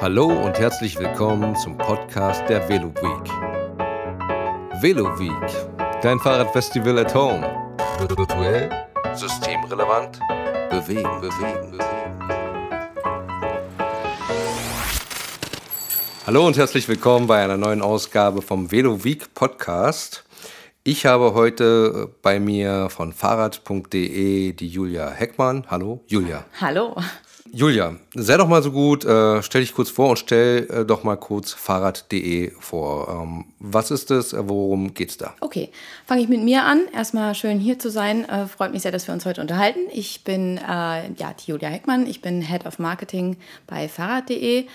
Hallo und herzlich willkommen zum Podcast der Velo Week. Velo Week, dein Fahrradfestival at home. Virtuell, systemrelevant, bewegen, bewegen, bewegen. Hallo und herzlich willkommen bei einer neuen Ausgabe vom Velo Week Podcast. Ich habe heute bei mir von Fahrrad.de die Julia Heckmann. Hallo, Julia. Hallo. Julia, sei doch mal so gut, äh, stell dich kurz vor und stell äh, doch mal kurz Fahrrad.de vor. Ähm, was ist es? Worum geht's da? Okay, fange ich mit mir an. Erstmal schön hier zu sein. Äh, freut mich sehr, dass wir uns heute unterhalten. Ich bin äh, ja, die Julia Heckmann. Ich bin Head of Marketing bei Fahrrad.de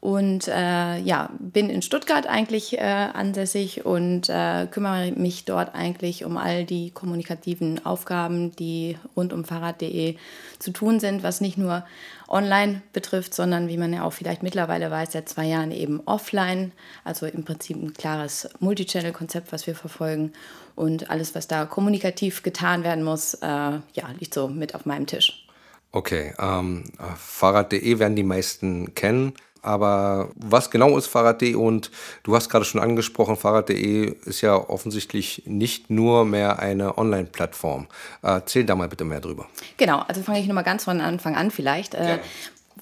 und äh, ja, bin in Stuttgart eigentlich äh, ansässig und äh, kümmere mich dort eigentlich um all die kommunikativen Aufgaben, die rund um Fahrrad.de zu tun sind, was nicht nur online betrifft, sondern wie man ja auch vielleicht mittlerweile weiß, seit zwei Jahren eben offline. Also im Prinzip ein klares Multichannel-Konzept, was wir verfolgen. Und alles, was da kommunikativ getan werden muss, äh, ja, liegt so mit auf meinem Tisch. Okay, ähm, Fahrrad.de werden die meisten kennen. Aber was genau ist Fahrrad.de? Und du hast gerade schon angesprochen, Fahrrad.de ist ja offensichtlich nicht nur mehr eine Online-Plattform. Erzähl da mal bitte mehr drüber. Genau, also fange ich nochmal ganz von Anfang an vielleicht. Ja. Äh,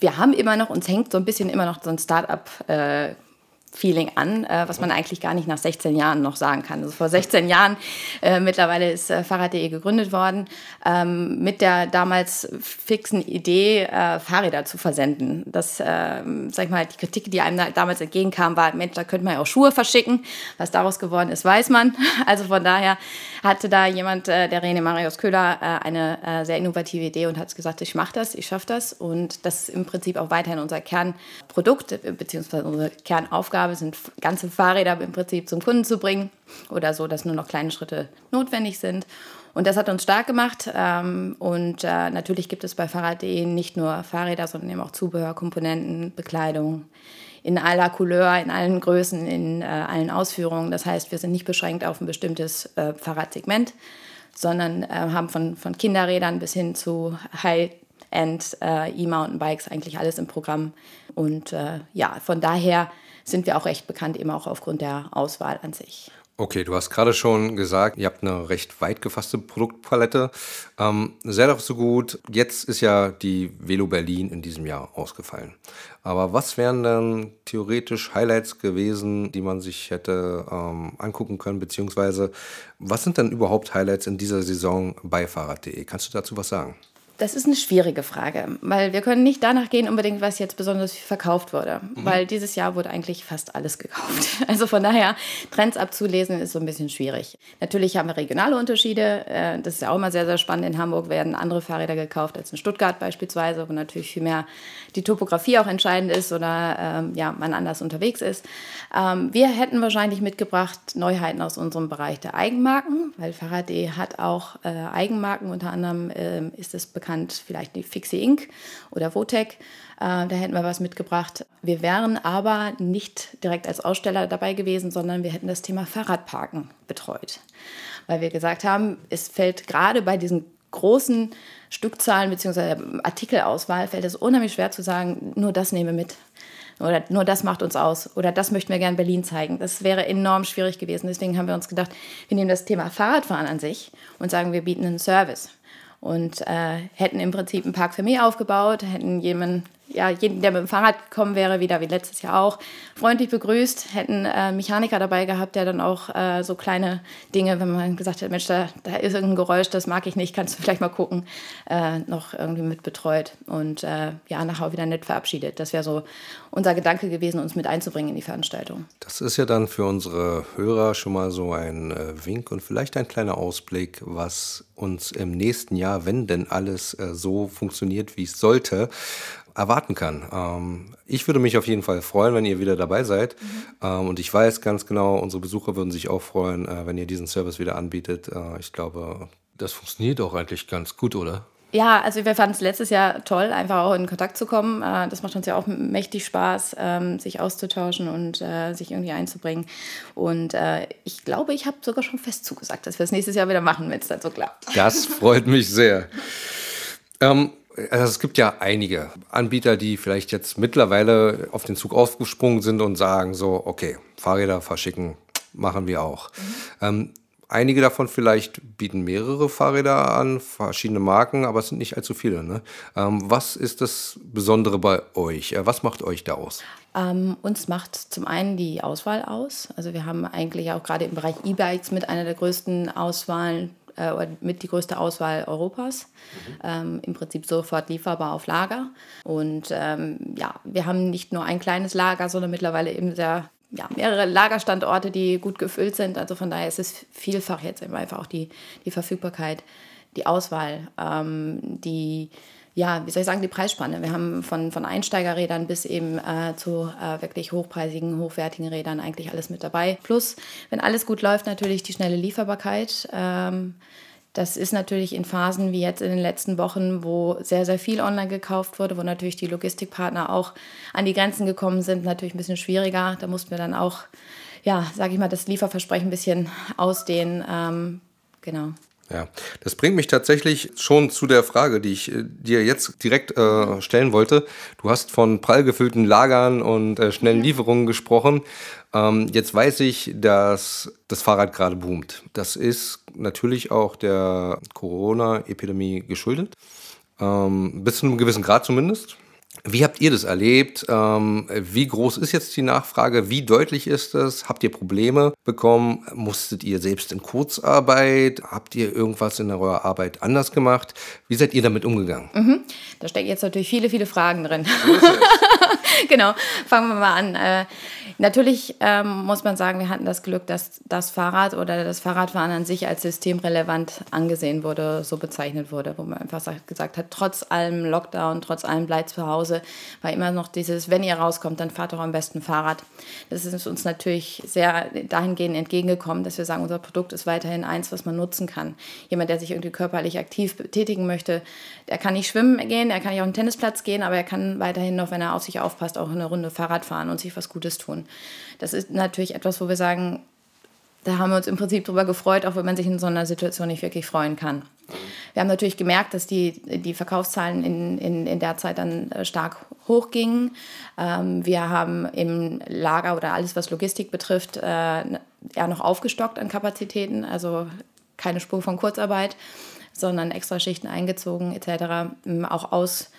wir haben immer noch, uns hängt so ein bisschen immer noch so ein Start-up. Äh, Feeling an, äh, was man eigentlich gar nicht nach 16 Jahren noch sagen kann. Also vor 16 Jahren, äh, mittlerweile ist äh, Fahrrad.de gegründet worden, ähm, mit der damals fixen Idee, äh, Fahrräder zu versenden. Das, ähm, sag ich mal, die Kritik, die einem da, damals entgegenkam, war, Mensch, da könnte man ja auch Schuhe verschicken. Was daraus geworden ist, weiß man. Also von daher hatte da jemand, äh, der René Marius Köhler, äh, eine sehr innovative Idee und hat gesagt, ich mache das, ich schaffe das. Und das ist im Prinzip auch weiterhin unser Kernprodukt, beziehungsweise unsere Kernaufgabe Aufgabe sind, ganze Fahrräder im Prinzip zum Kunden zu bringen oder so, dass nur noch kleine Schritte notwendig sind. Und das hat uns stark gemacht. Ähm, und äh, natürlich gibt es bei Fahrrad.de nicht nur Fahrräder, sondern eben auch Zubehör, Komponenten, Bekleidung in aller Couleur, in allen Größen, in äh, allen Ausführungen. Das heißt, wir sind nicht beschränkt auf ein bestimmtes äh, Fahrradsegment, sondern haben von, von Kinderrädern bis hin zu High-End E-Mountainbikes eigentlich alles im Programm. Und ja, von daher sind wir auch recht bekannt, eben auch aufgrund der Auswahl an sich. Okay, du hast gerade schon gesagt, ihr habt eine recht weit gefasste Produktpalette. Ähm, sehr doch so gut. Jetzt ist ja die Velo Berlin in diesem Jahr ausgefallen. Aber was wären dann theoretisch Highlights gewesen, die man sich hätte ähm, angucken können? Beziehungsweise was sind dann überhaupt Highlights in dieser Saison bei Fahrrad.de? Kannst du dazu was sagen? Das ist eine schwierige Frage, weil wir können nicht danach gehen unbedingt, was jetzt besonders verkauft wurde, mhm. weil dieses Jahr wurde eigentlich fast alles gekauft. Also von daher, Trends abzulesen ist so ein bisschen schwierig. Natürlich haben wir regionale Unterschiede. Äh, das ist ja auch immer sehr, sehr spannend. In Hamburg werden andere Fahrräder gekauft als in Stuttgart beispielsweise, wo natürlich viel mehr die Topografie auch entscheidend ist oder ähm, ja, man anders unterwegs ist. Ähm, wir hätten wahrscheinlich mitgebracht Neuheiten aus unserem Bereich der Eigenmarken, weil Fahrrad.de hat auch äh, Eigenmarken. Unter anderem ähm, ist es bekannt, bekannt, vielleicht die Fixie Inc. oder Votec. Äh, da hätten wir was mitgebracht. Wir wären aber nicht direkt als Aussteller dabei gewesen, sondern wir hätten das Thema Fahrradparken betreut. Weil wir gesagt haben, es fällt gerade bei diesen großen Stückzahlen bzw. Artikelauswahl fällt es unheimlich schwer zu sagen, nur das nehmen wir mit. Oder nur das macht uns aus. Oder das möchten wir gerne Berlin zeigen. Das wäre enorm schwierig gewesen. Deswegen haben wir uns gedacht, wir nehmen das Thema Fahrradfahren an sich und sagen, wir bieten einen Service und äh, hätten im Prinzip einen Park für mich aufgebaut, hätten jemanden ja, jeden, der mit dem Fahrrad gekommen wäre, wieder wie letztes Jahr auch, freundlich begrüßt, hätten äh, Mechaniker dabei gehabt, der dann auch äh, so kleine Dinge, wenn man gesagt hat, Mensch, da, da ist irgendein Geräusch, das mag ich nicht, kannst du vielleicht mal gucken, äh, noch irgendwie mit betreut und äh, ja, nachher wieder nett verabschiedet. Das wäre so unser Gedanke gewesen, uns mit einzubringen in die Veranstaltung. Das ist ja dann für unsere Hörer schon mal so ein äh, Wink und vielleicht ein kleiner Ausblick, was uns im nächsten Jahr, wenn denn alles äh, so funktioniert, wie es sollte, erwarten kann. Ähm, ich würde mich auf jeden Fall freuen, wenn ihr wieder dabei seid. Mhm. Ähm, und ich weiß ganz genau, unsere Besucher würden sich auch freuen, äh, wenn ihr diesen Service wieder anbietet. Äh, ich glaube, das funktioniert auch eigentlich ganz gut, oder? Ja, also wir fanden es letztes Jahr toll, einfach auch in Kontakt zu kommen. Äh, das macht uns ja auch mächtig Spaß, ähm, sich auszutauschen und äh, sich irgendwie einzubringen. Und äh, ich glaube, ich habe sogar schon fest zugesagt, dass wir es nächstes Jahr wieder machen, wenn es dann so klappt. Das freut mich sehr. Ähm, also es gibt ja einige Anbieter, die vielleicht jetzt mittlerweile auf den Zug aufgesprungen sind und sagen so, okay, Fahrräder verschicken, machen wir auch. Mhm. Ähm, einige davon vielleicht bieten mehrere Fahrräder an, verschiedene Marken, aber es sind nicht allzu viele. Ne? Ähm, was ist das Besondere bei euch? Äh, was macht euch da aus? Ähm, uns macht zum einen die Auswahl aus. Also wir haben eigentlich auch gerade im Bereich E-Bikes mit einer der größten Auswahlen äh, mit die größte Auswahl Europas. Mhm. Ähm, Im Prinzip sofort lieferbar auf Lager. Und ähm, ja, wir haben nicht nur ein kleines Lager, sondern mittlerweile eben sehr ja, mehrere Lagerstandorte, die gut gefüllt sind. Also von daher ist es vielfach jetzt einfach auch die, die Verfügbarkeit, die Auswahl, ähm, die ja, wie soll ich sagen, die Preisspanne. Wir haben von, von Einsteigerrädern bis eben äh, zu äh, wirklich hochpreisigen, hochwertigen Rädern eigentlich alles mit dabei. Plus, wenn alles gut läuft, natürlich die schnelle Lieferbarkeit. Ähm, das ist natürlich in Phasen wie jetzt in den letzten Wochen, wo sehr, sehr viel online gekauft wurde, wo natürlich die Logistikpartner auch an die Grenzen gekommen sind, natürlich ein bisschen schwieriger. Da mussten wir dann auch, ja, sage ich mal, das Lieferversprechen ein bisschen ausdehnen. Ähm, genau. Ja, das bringt mich tatsächlich schon zu der Frage, die ich äh, dir jetzt direkt äh, stellen wollte. Du hast von prall gefüllten Lagern und äh, schnellen Lieferungen gesprochen. Ähm, jetzt weiß ich, dass das Fahrrad gerade boomt. Das ist natürlich auch der Corona-Epidemie geschuldet. Ähm, bis zu einem gewissen Grad zumindest. Wie habt ihr das erlebt? Ähm, wie groß ist jetzt die Nachfrage? Wie deutlich ist das? Habt ihr Probleme bekommen? Musstet ihr selbst in Kurzarbeit? Habt ihr irgendwas in eurer Arbeit anders gemacht? Wie seid ihr damit umgegangen? Mhm. Da stecken jetzt natürlich viele, viele Fragen drin. genau, fangen wir mal an. Äh, natürlich ähm, muss man sagen, wir hatten das Glück, dass das Fahrrad oder das Fahrradfahren an sich als systemrelevant angesehen wurde, so bezeichnet wurde, wo man einfach gesagt hat, trotz allem Lockdown, trotz allem bleibt zu Hause, war immer noch dieses, wenn ihr rauskommt, dann fahrt doch am besten Fahrrad. Das ist uns natürlich sehr dahingehend entgegengekommen, dass wir sagen, unser Produkt ist weiterhin eins, was man nutzen kann. Jemand, der sich irgendwie körperlich aktiv betätigen möchte, der kann nicht schwimmen gehen, er kann nicht auf den Tennisplatz gehen, aber er kann weiterhin noch, wenn er auf sich aufpasst, auch eine Runde Fahrrad fahren und sich was Gutes tun. Das ist natürlich etwas, wo wir sagen, da haben wir uns im Prinzip darüber gefreut, auch wenn man sich in so einer Situation nicht wirklich freuen kann. Wir haben natürlich gemerkt, dass die, die Verkaufszahlen in, in, in der Zeit dann äh, stark hochgingen. Ähm, wir haben im Lager oder alles, was Logistik betrifft, äh, eher noch aufgestockt an Kapazitäten, also keine Spur von Kurzarbeit, sondern extra Schichten eingezogen etc. Auch aus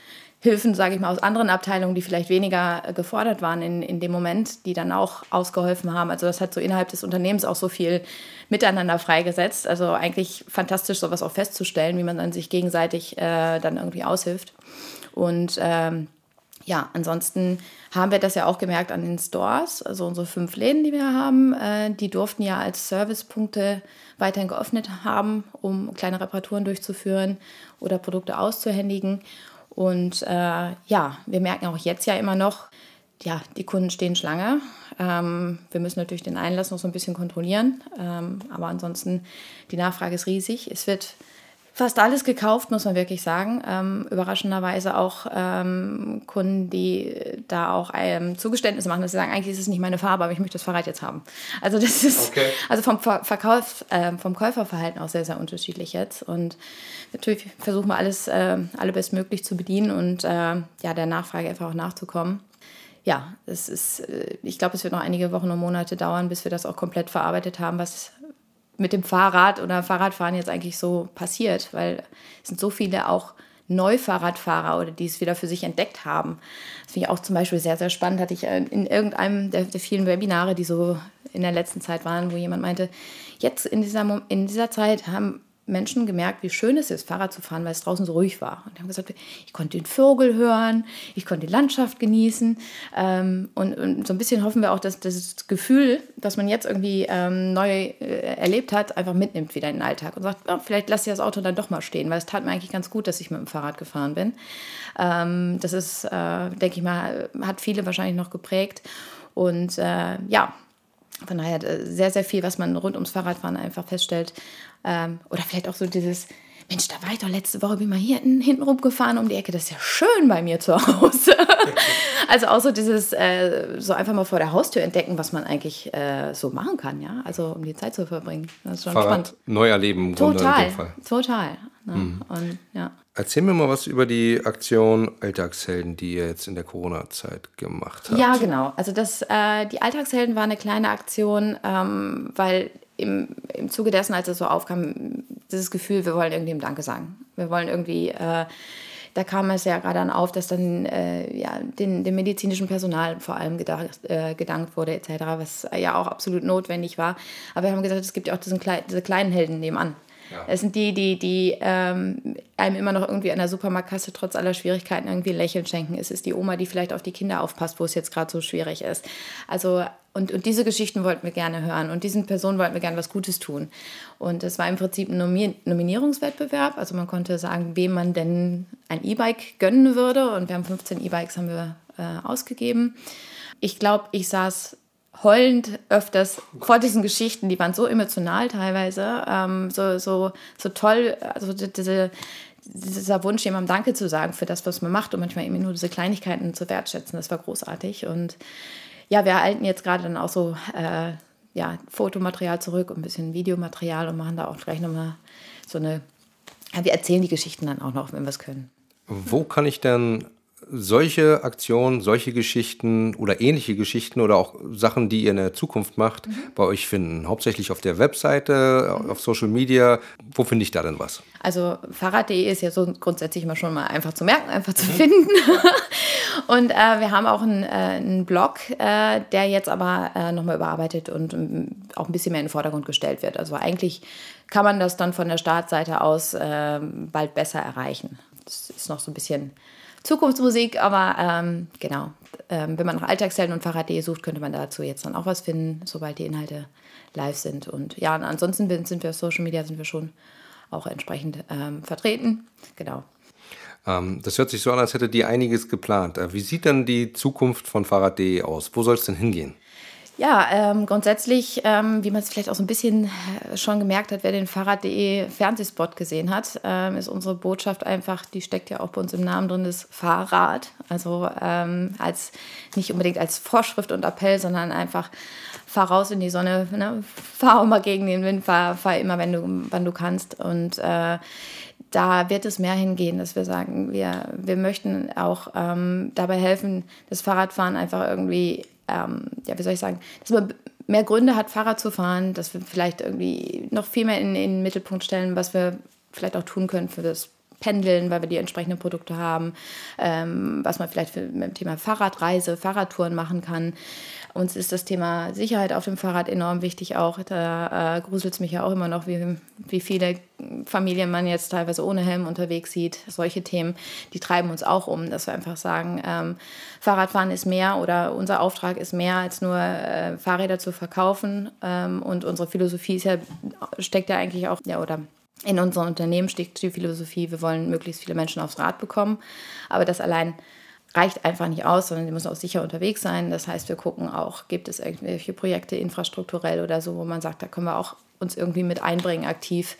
Hilfen, sage ich mal, aus anderen Abteilungen, die vielleicht weniger äh, gefordert waren in, in dem Moment, die dann auch ausgeholfen haben. Also das hat so innerhalb des Unternehmens auch so viel miteinander freigesetzt. Also eigentlich fantastisch, sowas auch festzustellen, wie man dann sich gegenseitig äh, dann irgendwie aushilft. Und ähm, ja, ansonsten haben wir das ja auch gemerkt an den Stores, also unsere fünf Läden, die wir haben, äh, die durften ja als Servicepunkte weiterhin geöffnet haben, um kleine Reparaturen durchzuführen oder Produkte auszuhändigen. Und äh, ja, wir merken auch jetzt ja immer noch, ja, die Kunden stehen Schlange. Ähm, wir müssen natürlich den Einlass noch so ein bisschen kontrollieren. Ähm, aber ansonsten, die Nachfrage ist riesig. Es wird fast alles gekauft, muss man wirklich sagen. Ähm, überraschenderweise auch ähm, Kunden, die da auch ähm, Zugeständnisse machen, dass sie sagen, eigentlich ist es nicht meine Farbe, aber ich möchte das Fahrrad jetzt haben. Also das ist okay. also vom Verkauf, äh, vom Käuferverhalten auch sehr, sehr unterschiedlich jetzt. Und natürlich versuchen wir alles, äh, alle bestmöglich zu bedienen und äh, ja, der Nachfrage einfach auch nachzukommen. Ja, es ist, äh, ich glaube, es wird noch einige Wochen und Monate dauern, bis wir das auch komplett verarbeitet haben, was mit dem Fahrrad oder Fahrradfahren jetzt eigentlich so passiert, weil es sind so viele auch Neufahrradfahrer oder die es wieder für sich entdeckt haben. Das finde ich auch zum Beispiel sehr, sehr spannend. Hatte ich äh, in irgendeinem der, der, vielen Webinare, die so in der letzten Zeit waren, wo jemand meinte, jetzt in dieser, in dieser Zeit haben Menschen gemerkt, wie schön es ist, Fahrrad zu fahren, weil es draußen so ruhig war. Und die haben gesagt, ich konnte den Vogel hören, ich konnte die Landschaft genießen. Ähm, und, und, so ein bisschen hoffen wir auch, dass das Gefühl, das man jetzt irgendwie ähm, neu äh, erlebt hat, einfach mitnimmt wieder in den Alltag und sagt, ja, vielleicht lasse ich das Auto dann doch mal stehen, weil es tat mir eigentlich ganz gut, dass ich mit dem Fahrrad gefahren bin. Ähm, das ist, äh, denke ich mal, hat viele wahrscheinlich noch geprägt. Und äh, ja, von daher äh, sehr, sehr viel, was man rund ums Fahrradfahren einfach feststellt. Ähm, oder vielleicht auch so dieses, Mensch, da war ich doch letzte Woche, bin mal hier hinten rumgefahren um die Ecke, das ist ja schön bei mir zu Hause. also auch so dieses, äh, so einfach mal vor der Haustür entdecken, was man eigentlich äh, so machen kann, ja, also um die Zeit zu verbringen. Das ist schon Fahrrad spannend. Neu erleben. Total, total. Ne? Mhm. Und, ja. Erzähl mir mal was über die Aktion Alltagshelden, die ihr jetzt in der Corona-Zeit gemacht habt. Ja, genau. Also das, äh, die Alltagshelden war eine kleine Aktion, ähm, weil im, im Zuge dessen, als es so aufkam, dieses Gefühl, wir wollen irgendwie Danke sagen. Wir wollen irgendwie, äh, da kam es ja gerade dann auf, dass dann äh, ja, den, dem medizinischen Personal vor allem gedacht, äh, gedankt wurde etc., was ja auch absolut notwendig war. Aber wir haben gesagt, es gibt ja auch diesen, diese kleinen Helden nebenan. Ja. Es sind die, die, die ähm, einem immer noch irgendwie an der Supermarktkasse trotz aller Schwierigkeiten irgendwie Lächeln schenken. Es ist die Oma, die vielleicht auf die Kinder aufpasst, wo es jetzt gerade so schwierig ist. Also und, und diese Geschichten wollten wir gerne hören und diesen Personen wollten wir gerne was Gutes tun. Und es war im Prinzip ein Nominierungswettbewerb. Also man konnte sagen, wem man denn ein E-Bike gönnen würde. Und wir haben 15 E-Bikes äh, ausgegeben. Ich glaube, ich saß heulend öfters vor diesen Geschichten, die waren so emotional teilweise, ähm, so, so, so toll, also diese, dieser Wunsch, jemandem Danke zu sagen für das, was man macht und manchmal eben nur diese Kleinigkeiten zu wertschätzen, das war großartig. Und ja, wir erhalten jetzt gerade dann auch so äh, ja, Fotomaterial zurück und ein bisschen Videomaterial und machen da auch gleich nochmal so eine, ja, wir erzählen die Geschichten dann auch noch, wenn wir es können. Wo kann ich denn solche Aktionen, solche Geschichten oder ähnliche Geschichten oder auch Sachen, die ihr in der Zukunft macht, mhm. bei euch finden? Hauptsächlich auf der Webseite, mhm. auf Social Media. Wo finde ich da denn was? Also Fahrrad.de ist ja so grundsätzlich immer schon mal einfach zu merken, einfach zu finden. und äh, wir haben auch einen, äh, einen Blog, äh, der jetzt aber äh, nochmal überarbeitet und um, auch ein bisschen mehr in den Vordergrund gestellt wird. Also eigentlich kann man das dann von der Startseite aus äh, bald besser erreichen. Das ist noch so ein bisschen Zukunftsmusik, aber ähm, genau. Ähm, wenn man nach Alltagshelden und Fahrrad.de sucht, könnte man dazu jetzt dann auch was finden, sobald die Inhalte live sind. Und ja, und ansonsten sind wir auf Social Media sind wir schon auch entsprechend ähm, vertreten. Genau. Ähm, das hört sich so an, als hättet ihr einiges geplant. Äh, wie sieht denn die Zukunft von Fahrrad.de aus? Wo soll es denn hingehen? Ja, ähm, grundsätzlich, ähm, wie man es vielleicht auch so ein bisschen äh, schon gemerkt hat, wer den Fahrrad.de Fernsehspot gesehen hat, ähm, ist unsere Botschaft einfach, die steckt ja auch bei uns im Namen drin, das Fahrrad. Also ähm, als nicht unbedingt als Vorschrift und Appell, sondern einfach fahr raus in die Sonne, ne? fahr auch mal gegen den Wind, fahr, fahr immer, wenn du, wann du kannst. Und äh, da wird es mehr hingehen, dass wir sagen, wir, wir möchten auch ähm, dabei helfen, das Fahrradfahren einfach irgendwie ähm, ja, wie soll ich sagen, dass man mehr Gründe hat, Fahrrad zu fahren, dass wir vielleicht irgendwie noch viel mehr in, in den Mittelpunkt stellen, was wir vielleicht auch tun können für das Pendeln, weil wir die entsprechenden Produkte haben, ähm, was man vielleicht für, mit dem Thema Fahrradreise, Fahrradtouren machen kann. Uns ist das Thema Sicherheit auf dem Fahrrad enorm wichtig auch. Da äh, gruselt es mich ja auch immer noch, wie, wie viele Familien man jetzt teilweise ohne Helm unterwegs sieht. Solche Themen, die treiben uns auch um, dass wir einfach sagen, ähm, Fahrradfahren ist mehr oder unser Auftrag ist mehr als nur äh, Fahrräder zu verkaufen. Ähm, und unsere Philosophie ist ja, steckt ja eigentlich auch, ja, oder in unserem Unternehmen steckt die Philosophie, wir wollen möglichst viele Menschen aufs Rad bekommen. Aber das allein reicht einfach nicht aus, sondern die müssen auch sicher unterwegs sein. Das heißt, wir gucken auch, gibt es irgendwelche Projekte infrastrukturell oder so, wo man sagt, da können wir auch uns irgendwie mit einbringen, aktiv.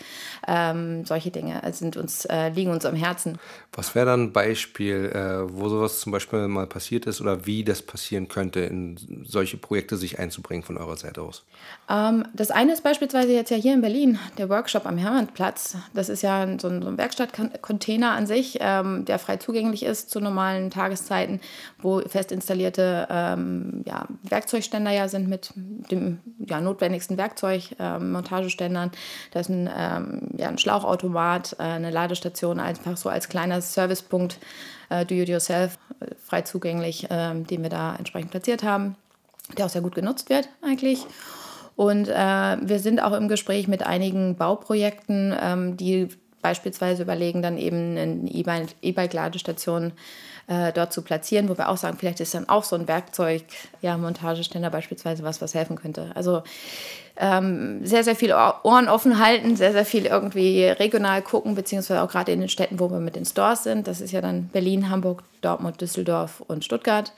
Ähm, solche Dinge sind uns, äh, liegen uns am Herzen. Was wäre dann ein Beispiel, äh, wo sowas zum Beispiel mal passiert ist oder wie das passieren könnte, in solche Projekte sich einzubringen von eurer Seite aus? Ähm, das eine ist beispielsweise jetzt ja hier in Berlin, der Workshop am Hermannplatz. Das ist ja so ein, so ein Werkstattcontainer an sich, ähm, der frei zugänglich ist zu normalen Tageszeiten, wo fest installierte ähm, ja, Werkzeugständer ja sind mit dem ja, notwendigsten Werkzeug, ähm, Montageständern. Da ist ein, ähm, ja, ein Schlauchautomat, äh, eine Ladestation, einfach so als kleiner Servicepunkt, äh, do-it-yourself, äh, frei zugänglich, äh, den wir da entsprechend platziert haben, der auch sehr gut genutzt wird eigentlich. Und äh, wir sind auch im Gespräch mit einigen Bauprojekten, ähm, die beispielsweise überlegen, dann eben eine E-Bike-Ladestation äh, dort zu platzieren, wo wir auch sagen, vielleicht ist dann auch so ein Werkzeug, ja, Montageständer beispielsweise was, was helfen könnte. Also ähm, sehr, sehr viel Ohren offen halten, sehr, sehr viel irgendwie regional gucken, beziehungsweise auch gerade in den Städten, wo wir mit den Stores sind. Das ist ja dann Berlin, Hamburg, Dortmund, Düsseldorf und Stuttgart.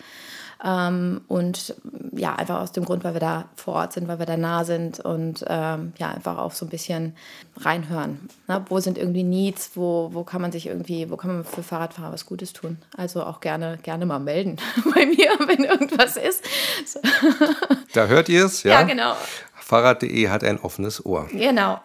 Ähm, und ja, einfach aus dem Grund, weil wir da vor Ort sind, weil wir da nah sind und ähm, ja, einfach auch so ein bisschen reinhören. Ne? Wo sind irgendwie Needs, wo, wo kann man sich irgendwie, wo kann man für Fahrradfahrer was Gutes tun? Also auch gerne, gerne mal melden bei mir, wenn irgendwas ist. So. Da hört ihr es, ja? Ja, genau. Fahrrad.de hat ein offenes Ohr. Genau.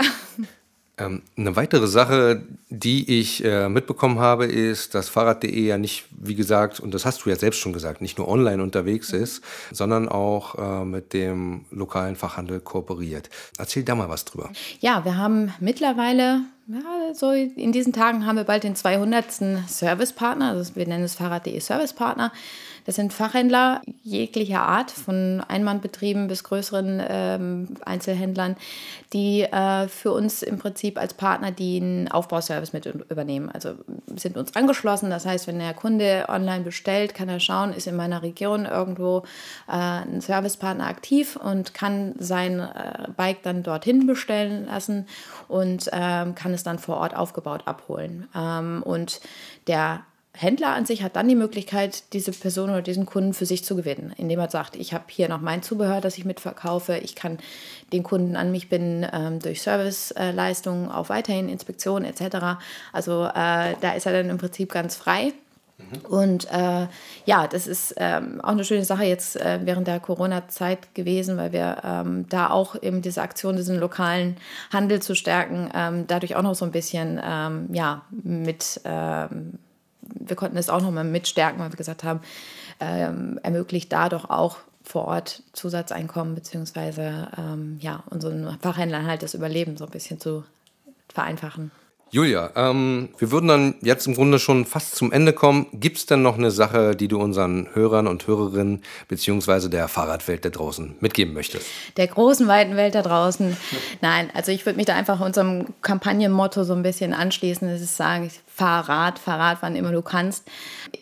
Ähm, eine weitere Sache, die ich äh, mitbekommen habe, ist, dass Fahrrad.de ja nicht, wie gesagt, und das hast du ja selbst schon gesagt, nicht nur online unterwegs mhm. ist, sondern auch äh, mit dem lokalen Fachhandel kooperiert. Erzähl da mal was drüber. Ja, wir haben mittlerweile ja, so in diesen Tagen haben wir bald den 200. Servicepartner, also wir nennen es Fahrrad.de Servicepartner. Das sind Fachhändler jeglicher Art, von Einmannbetrieben bis größeren ähm, Einzelhändlern, die äh, für uns im Prinzip als Partner den Aufbauservice mit übernehmen. Also sind uns angeschlossen. Das heißt, wenn der Kunde online bestellt, kann er schauen, ist in meiner Region irgendwo äh, ein Servicepartner aktiv und kann sein äh, Bike dann dorthin bestellen lassen und ähm, kann es dann vor Ort aufgebaut abholen. Ähm, und der Händler an sich hat dann die Möglichkeit, diese Person oder diesen Kunden für sich zu gewinnen, indem er sagt, ich habe hier noch mein Zubehör, das ich mitverkaufe, ich kann den Kunden an mich binden ähm, durch Serviceleistungen, auch weiterhin Inspektionen etc. Also äh, da ist er dann im Prinzip ganz frei. Und äh, ja, das ist ähm, auch eine schöne Sache jetzt äh, während der Corona-Zeit gewesen, weil wir ähm, da auch eben diese Aktion, diesen lokalen Handel zu stärken, ähm, dadurch auch noch so ein bisschen ähm, ja, mit ähm, wir konnten es auch nochmal mitstärken, weil wir gesagt haben, ähm, ermöglicht da doch auch vor Ort Zusatzeinkommen, beziehungsweise ja, unseren Fachhändlern halt das Überleben so ein bisschen zu vereinfachen. Julia, ähm, wir würden dann jetzt im Grunde schon fast zum Ende kommen. Gibt es denn noch eine Sache, die du unseren Hörern und Hörerinnen beziehungsweise der Fahrradwelt da draußen mitgeben möchtest? Der großen, weiten Welt da draußen. Nein, also ich würde mich da einfach unserem Kampagnenmotto so ein bisschen anschließen. Das ist sagen, Fahrrad, Fahrrad, wann immer du kannst.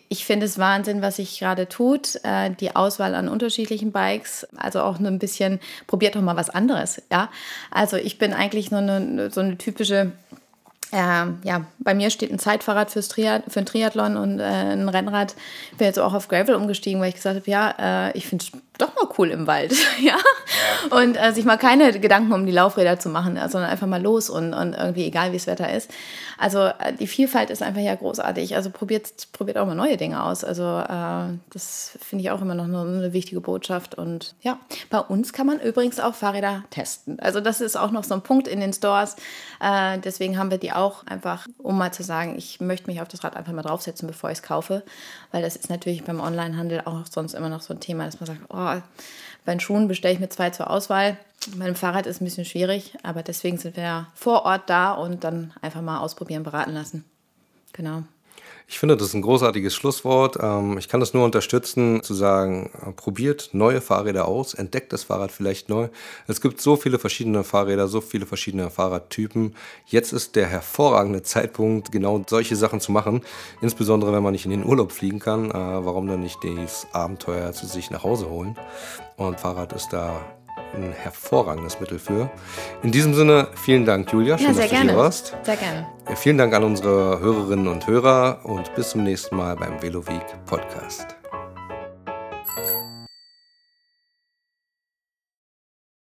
Ich finde es Wahnsinn, was sich gerade tut. Äh, die Auswahl an unterschiedlichen Bikes, also auch nur ein bisschen, probiert doch mal was anderes. Ja, also ich bin eigentlich so eine, so eine typische äh, ja, bei mir steht ein Zeitfahrrad fürs Triath für ein Triathlon und äh, ein Rennrad. Ich bin jetzt auch auf Gravel umgestiegen, weil ich gesagt habe, ja, äh, ich finde doch mal cool im Wald. ja? Und äh, sich mal keine Gedanken um die Laufräder zu machen, äh, sondern einfach mal los und, und irgendwie egal, wie das Wetter ist. Also äh, die Vielfalt ist einfach ja großartig. Also probiert, probiert auch mal neue Dinge aus. Also äh, das finde ich auch immer noch eine, eine, wichtige Botschaft. Und ja, bei uns kann man übrigens auch Fahrräder testen. Also das ist auch noch so ein Punkt in den Stores. Äh, deswegen haben wir die auch einfach, um mal zu sagen, ich möchte mich auf das Rad einfach mal draufsetzen, bevor ich es kaufe. Weil das ist natürlich beim Onlinehandel auch sonst immer noch so ein Thema, dass man sagt, oh, oh, bei den Schuhen bestelle ich mir zwei zur Auswahl. Bei dem Fahrrad ist es ein bisschen schwierig, aber deswegen sind wir ja vor Ort da und dann einfach mal ausprobieren, beraten lassen. Genau. Ich finde, das ist ein großartiges Schlusswort. Ähm, ich kann das nur unterstützen, zu sagen, äh, probiert neue Fahrräder aus, entdeckt das Fahrrad vielleicht neu. Es gibt so viele verschiedene Fahrräder, so viele verschiedene Fahrradtypen. Jetzt ist der hervorragende Zeitpunkt, genau solche Sachen zu machen. Insbesondere, wenn man nicht in den Urlaub fliegen kann. Äh, warum dann nicht das Abenteuer zu sich nach Hause holen? Und Fahrrad ist da ein hervorragendes Mittel für. In diesem Sinne, vielen Dank, Julia. Schön, ja, sehr dass du gerne. hier warst. Sehr gerne. Vielen Dank an unsere Hörerinnen und Hörer und bis zum nächsten Mal beim Veloweek Podcast.